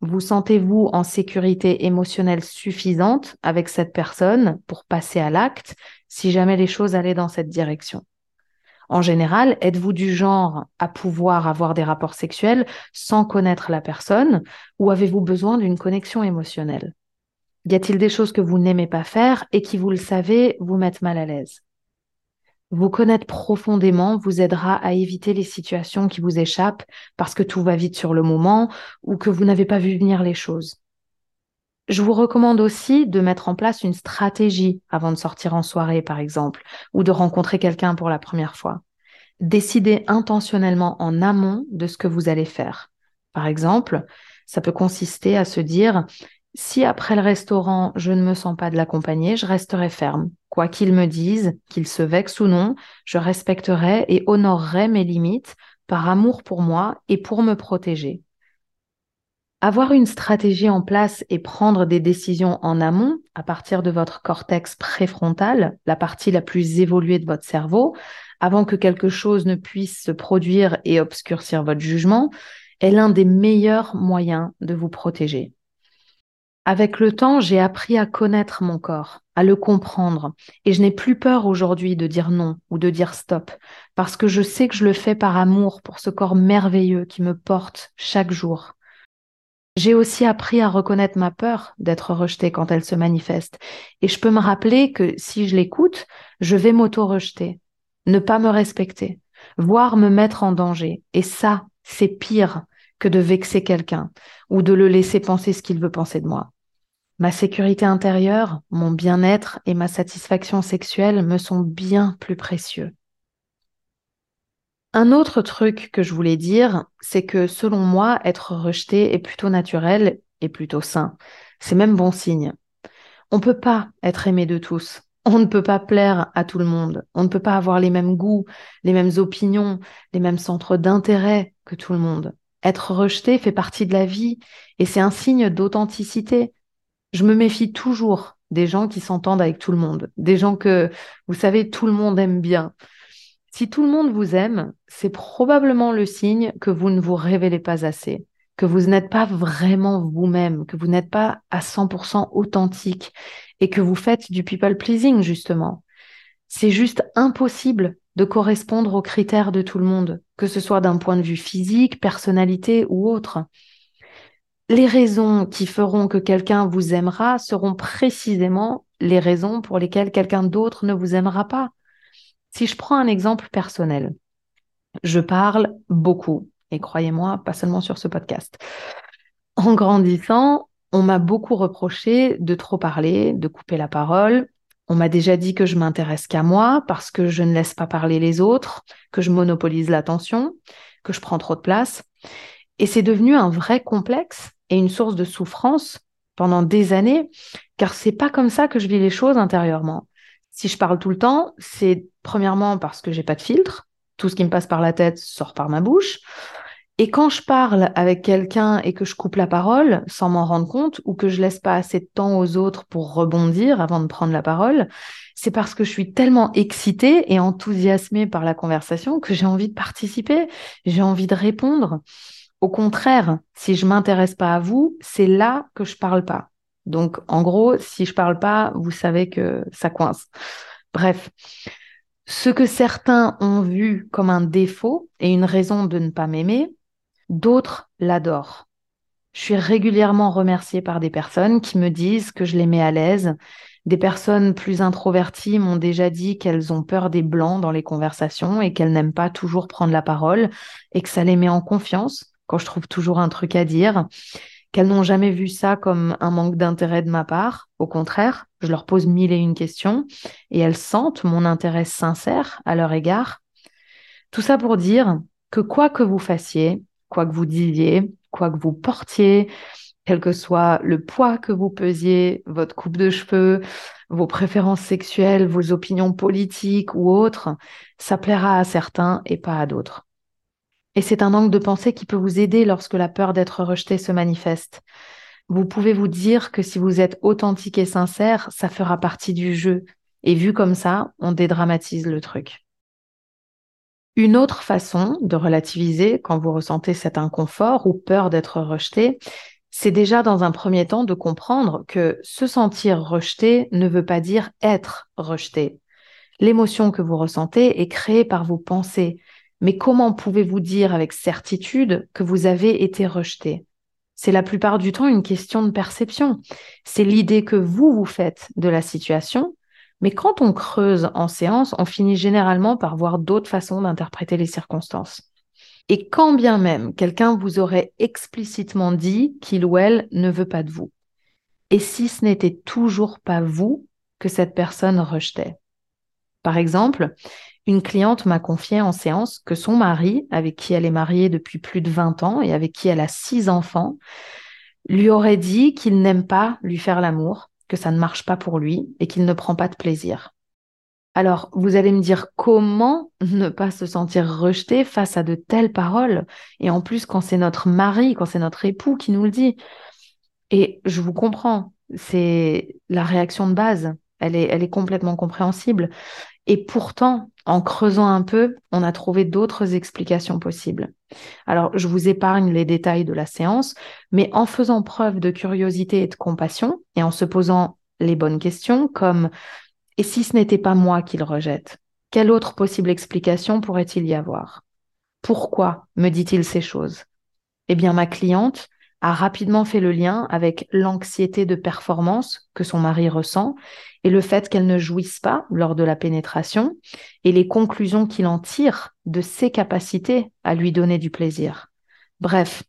Vous sentez-vous en sécurité émotionnelle suffisante avec cette personne pour passer à l'acte si jamais les choses allaient dans cette direction? En général, êtes-vous du genre à pouvoir avoir des rapports sexuels sans connaître la personne ou avez-vous besoin d'une connexion émotionnelle? Y a-t-il des choses que vous n'aimez pas faire et qui, vous le savez, vous mettent mal à l'aise? Vous connaître profondément vous aidera à éviter les situations qui vous échappent parce que tout va vite sur le moment ou que vous n'avez pas vu venir les choses. Je vous recommande aussi de mettre en place une stratégie avant de sortir en soirée, par exemple, ou de rencontrer quelqu'un pour la première fois. Décidez intentionnellement en amont de ce que vous allez faire. Par exemple, ça peut consister à se dire Si après le restaurant, je ne me sens pas de l'accompagner, je resterai ferme. Quoi qu'il me dise, qu'il se vexe ou non, je respecterai et honorerai mes limites par amour pour moi et pour me protéger. Avoir une stratégie en place et prendre des décisions en amont, à partir de votre cortex préfrontal, la partie la plus évoluée de votre cerveau, avant que quelque chose ne puisse se produire et obscurcir votre jugement, est l'un des meilleurs moyens de vous protéger. Avec le temps, j'ai appris à connaître mon corps, à le comprendre, et je n'ai plus peur aujourd'hui de dire non ou de dire stop, parce que je sais que je le fais par amour pour ce corps merveilleux qui me porte chaque jour. J'ai aussi appris à reconnaître ma peur d'être rejetée quand elle se manifeste. Et je peux me rappeler que si je l'écoute, je vais m'auto-rejeter, ne pas me respecter, voire me mettre en danger. Et ça, c'est pire que de vexer quelqu'un ou de le laisser penser ce qu'il veut penser de moi. Ma sécurité intérieure, mon bien-être et ma satisfaction sexuelle me sont bien plus précieux. Un autre truc que je voulais dire, c'est que selon moi, être rejeté est plutôt naturel et plutôt sain. C'est même bon signe. On ne peut pas être aimé de tous. On ne peut pas plaire à tout le monde. On ne peut pas avoir les mêmes goûts, les mêmes opinions, les mêmes centres d'intérêt que tout le monde. Être rejeté fait partie de la vie et c'est un signe d'authenticité. Je me méfie toujours des gens qui s'entendent avec tout le monde, des gens que, vous savez, tout le monde aime bien. Si tout le monde vous aime, c'est probablement le signe que vous ne vous révélez pas assez, que vous n'êtes pas vraiment vous-même, que vous n'êtes pas à 100% authentique et que vous faites du people pleasing, justement. C'est juste impossible de correspondre aux critères de tout le monde, que ce soit d'un point de vue physique, personnalité ou autre. Les raisons qui feront que quelqu'un vous aimera seront précisément les raisons pour lesquelles quelqu'un d'autre ne vous aimera pas. Si je prends un exemple personnel, je parle beaucoup, et croyez-moi, pas seulement sur ce podcast. En grandissant, on m'a beaucoup reproché de trop parler, de couper la parole. On m'a déjà dit que je m'intéresse qu'à moi parce que je ne laisse pas parler les autres, que je monopolise l'attention, que je prends trop de place. Et c'est devenu un vrai complexe et une source de souffrance pendant des années, car c'est pas comme ça que je vis les choses intérieurement. Si je parle tout le temps, c'est premièrement parce que j'ai pas de filtre. Tout ce qui me passe par la tête sort par ma bouche. Et quand je parle avec quelqu'un et que je coupe la parole sans m'en rendre compte ou que je laisse pas assez de temps aux autres pour rebondir avant de prendre la parole, c'est parce que je suis tellement excitée et enthousiasmée par la conversation que j'ai envie de participer, j'ai envie de répondre. Au contraire, si je m'intéresse pas à vous, c'est là que je parle pas. Donc, en gros, si je parle pas, vous savez que ça coince. Bref, ce que certains ont vu comme un défaut et une raison de ne pas m'aimer, d'autres l'adorent. Je suis régulièrement remerciée par des personnes qui me disent que je les mets à l'aise. Des personnes plus introverties m'ont déjà dit qu'elles ont peur des blancs dans les conversations et qu'elles n'aiment pas toujours prendre la parole et que ça les met en confiance quand je trouve toujours un truc à dire qu'elles n'ont jamais vu ça comme un manque d'intérêt de ma part. Au contraire, je leur pose mille et une questions et elles sentent mon intérêt sincère à leur égard. Tout ça pour dire que quoi que vous fassiez, quoi que vous disiez, quoi que vous portiez, quel que soit le poids que vous pesiez, votre coupe de cheveux, vos préférences sexuelles, vos opinions politiques ou autres, ça plaira à certains et pas à d'autres. Et c'est un angle de pensée qui peut vous aider lorsque la peur d'être rejeté se manifeste. Vous pouvez vous dire que si vous êtes authentique et sincère, ça fera partie du jeu. Et vu comme ça, on dédramatise le truc. Une autre façon de relativiser quand vous ressentez cet inconfort ou peur d'être rejeté, c'est déjà dans un premier temps de comprendre que se sentir rejeté ne veut pas dire être rejeté. L'émotion que vous ressentez est créée par vos pensées, mais comment pouvez-vous dire avec certitude que vous avez été rejeté? C'est la plupart du temps une question de perception. C'est l'idée que vous vous faites de la situation, mais quand on creuse en séance, on finit généralement par voir d'autres façons d'interpréter les circonstances. Et quand bien même quelqu'un vous aurait explicitement dit qu'il ou elle ne veut pas de vous, et si ce n'était toujours pas vous que cette personne rejetait? Par exemple, une cliente m'a confié en séance que son mari, avec qui elle est mariée depuis plus de 20 ans et avec qui elle a six enfants, lui aurait dit qu'il n'aime pas lui faire l'amour, que ça ne marche pas pour lui et qu'il ne prend pas de plaisir. Alors, vous allez me dire comment ne pas se sentir rejeté face à de telles paroles? Et en plus, quand c'est notre mari, quand c'est notre époux qui nous le dit. Et je vous comprends, c'est la réaction de base. Elle est, elle est complètement compréhensible. Et pourtant, en creusant un peu, on a trouvé d'autres explications possibles. Alors, je vous épargne les détails de la séance, mais en faisant preuve de curiosité et de compassion, et en se posant les bonnes questions, comme et si ce n'était pas moi qu'il rejette? Quelle autre possible explication pourrait-il y avoir? Pourquoi me dit-il ces choses? Eh bien, ma cliente a rapidement fait le lien avec l'anxiété de performance que son mari ressent et le fait qu'elle ne jouisse pas lors de la pénétration et les conclusions qu'il en tire de ses capacités à lui donner du plaisir. Bref,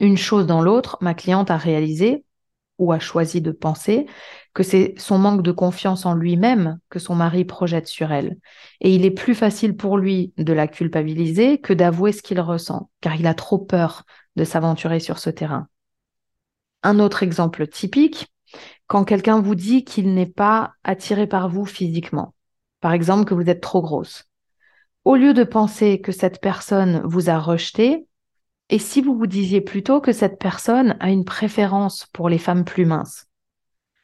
une chose dans l'autre, ma cliente a réalisé ou a choisi de penser que c'est son manque de confiance en lui-même que son mari projette sur elle. Et il est plus facile pour lui de la culpabiliser que d'avouer ce qu'il ressent, car il a trop peur de s'aventurer sur ce terrain. Un autre exemple typique, quand quelqu'un vous dit qu'il n'est pas attiré par vous physiquement. Par exemple, que vous êtes trop grosse. Au lieu de penser que cette personne vous a rejeté, et si vous vous disiez plutôt que cette personne a une préférence pour les femmes plus minces?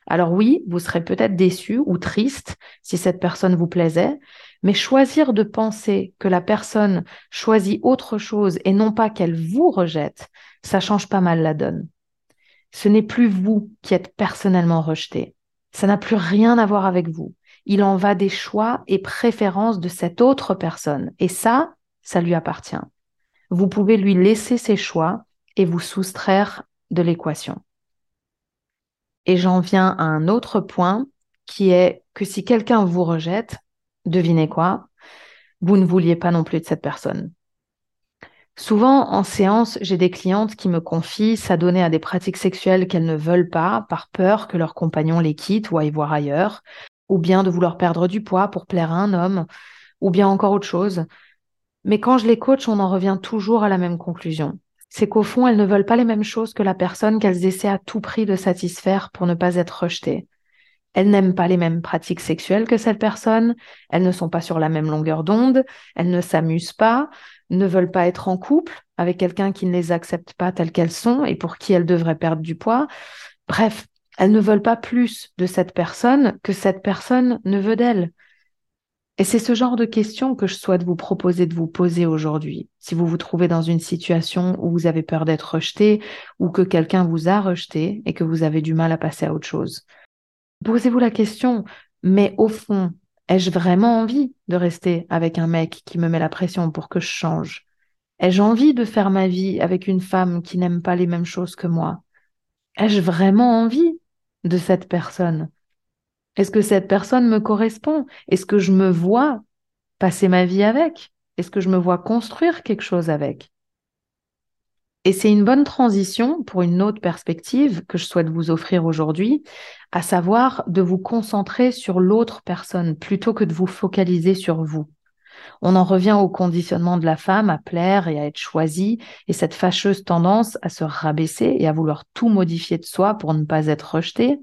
Alors oui, vous serez peut-être déçu ou triste si cette personne vous plaisait, mais choisir de penser que la personne choisit autre chose et non pas qu'elle vous rejette, ça change pas mal la donne. Ce n'est plus vous qui êtes personnellement rejeté. Ça n'a plus rien à voir avec vous. Il en va des choix et préférences de cette autre personne. Et ça, ça lui appartient vous pouvez lui laisser ses choix et vous soustraire de l'équation. Et j'en viens à un autre point qui est que si quelqu'un vous rejette, devinez quoi, vous ne vouliez pas non plus de cette personne. Souvent, en séance, j'ai des clientes qui me confient s'adonner à des pratiques sexuelles qu'elles ne veulent pas par peur que leur compagnon les quitte ou aille voir ailleurs, ou bien de vouloir perdre du poids pour plaire à un homme, ou bien encore autre chose, mais quand je les coach, on en revient toujours à la même conclusion. C'est qu'au fond, elles ne veulent pas les mêmes choses que la personne qu'elles essaient à tout prix de satisfaire pour ne pas être rejetées. Elles n'aiment pas les mêmes pratiques sexuelles que cette personne, elles ne sont pas sur la même longueur d'onde, elles ne s'amusent pas, ne veulent pas être en couple avec quelqu'un qui ne les accepte pas telles qu'elles sont et pour qui elles devraient perdre du poids. Bref, elles ne veulent pas plus de cette personne que cette personne ne veut d'elles. Et c'est ce genre de questions que je souhaite vous proposer de vous poser aujourd'hui. Si vous vous trouvez dans une situation où vous avez peur d'être rejeté ou que quelqu'un vous a rejeté et que vous avez du mal à passer à autre chose. Posez-vous la question, mais au fond, ai-je vraiment envie de rester avec un mec qui me met la pression pour que je change? Ai-je envie de faire ma vie avec une femme qui n'aime pas les mêmes choses que moi? Ai-je vraiment envie de cette personne? Est-ce que cette personne me correspond? Est-ce que je me vois passer ma vie avec? Est-ce que je me vois construire quelque chose avec? Et c'est une bonne transition pour une autre perspective que je souhaite vous offrir aujourd'hui, à savoir de vous concentrer sur l'autre personne plutôt que de vous focaliser sur vous. On en revient au conditionnement de la femme à plaire et à être choisie, et cette fâcheuse tendance à se rabaisser et à vouloir tout modifier de soi pour ne pas être rejetée.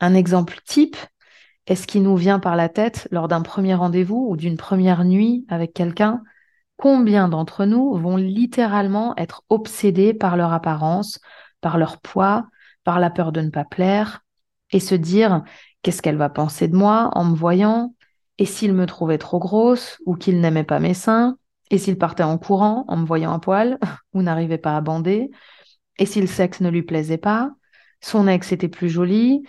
Un exemple type est ce qui nous vient par la tête lors d'un premier rendez-vous ou d'une première nuit avec quelqu'un. Combien d'entre nous vont littéralement être obsédés par leur apparence, par leur poids, par la peur de ne pas plaire, et se dire qu'est-ce qu'elle va penser de moi en me voyant, et s'il me trouvait trop grosse ou qu'il n'aimait pas mes seins, et s'il partait en courant en me voyant à poil ou n'arrivait pas à bander, et si le sexe ne lui plaisait pas, son ex était plus joli,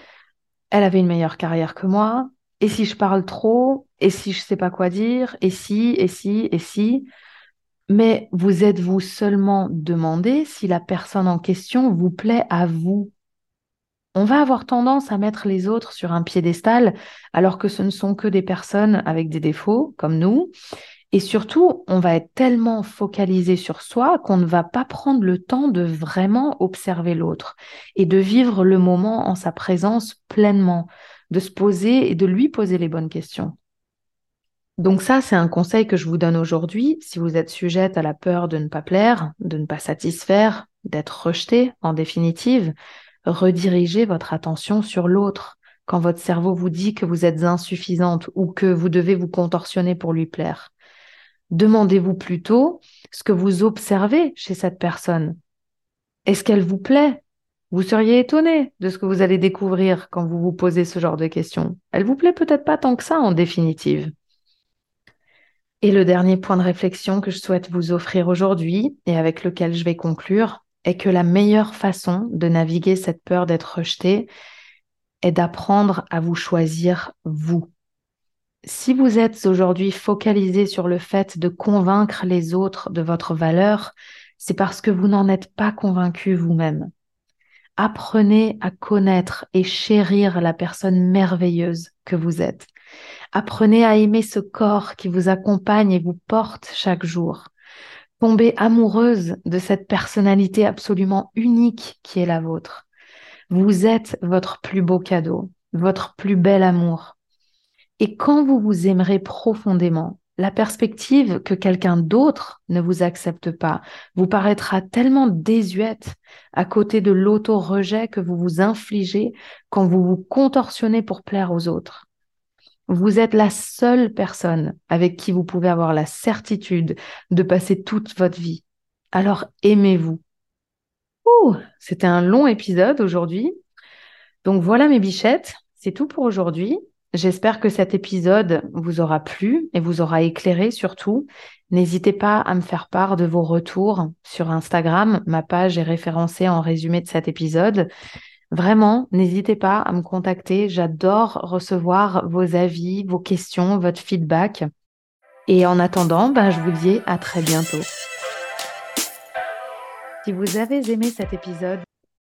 elle avait une meilleure carrière que moi? Et si je parle trop Et si je sais pas quoi dire Et si Et si Et si. Mais vous êtes-vous seulement demandé si la personne en question vous plaît à vous? On va avoir tendance à mettre les autres sur un piédestal alors que ce ne sont que des personnes avec des défauts comme nous. Et surtout, on va être tellement focalisé sur soi qu'on ne va pas prendre le temps de vraiment observer l'autre et de vivre le moment en sa présence pleinement, de se poser et de lui poser les bonnes questions. Donc ça, c'est un conseil que je vous donne aujourd'hui. Si vous êtes sujette à la peur de ne pas plaire, de ne pas satisfaire, d'être rejeté en définitive, redirigez votre attention sur l'autre quand votre cerveau vous dit que vous êtes insuffisante ou que vous devez vous contorsionner pour lui plaire. Demandez-vous plutôt ce que vous observez chez cette personne. Est-ce qu'elle vous plaît? Vous seriez étonné de ce que vous allez découvrir quand vous vous posez ce genre de questions. Elle vous plaît peut-être pas tant que ça en définitive. Et le dernier point de réflexion que je souhaite vous offrir aujourd'hui et avec lequel je vais conclure est que la meilleure façon de naviguer cette peur d'être rejeté est d'apprendre à vous choisir vous. Si vous êtes aujourd'hui focalisé sur le fait de convaincre les autres de votre valeur, c'est parce que vous n'en êtes pas convaincu vous-même. Apprenez à connaître et chérir la personne merveilleuse que vous êtes. Apprenez à aimer ce corps qui vous accompagne et vous porte chaque jour. Tombez amoureuse de cette personnalité absolument unique qui est la vôtre. Vous êtes votre plus beau cadeau, votre plus bel amour. Et quand vous vous aimerez profondément, la perspective que quelqu'un d'autre ne vous accepte pas vous paraîtra tellement désuète à côté de l'auto-rejet que vous vous infligez quand vous vous contorsionnez pour plaire aux autres. Vous êtes la seule personne avec qui vous pouvez avoir la certitude de passer toute votre vie. Alors aimez-vous. Ouh, c'était un long épisode aujourd'hui. Donc voilà mes bichettes, c'est tout pour aujourd'hui. J'espère que cet épisode vous aura plu et vous aura éclairé surtout. N'hésitez pas à me faire part de vos retours sur Instagram. Ma page est référencée en résumé de cet épisode. Vraiment, n'hésitez pas à me contacter. J'adore recevoir vos avis, vos questions, votre feedback. Et en attendant, ben, je vous dis à très bientôt. Si vous avez aimé cet épisode,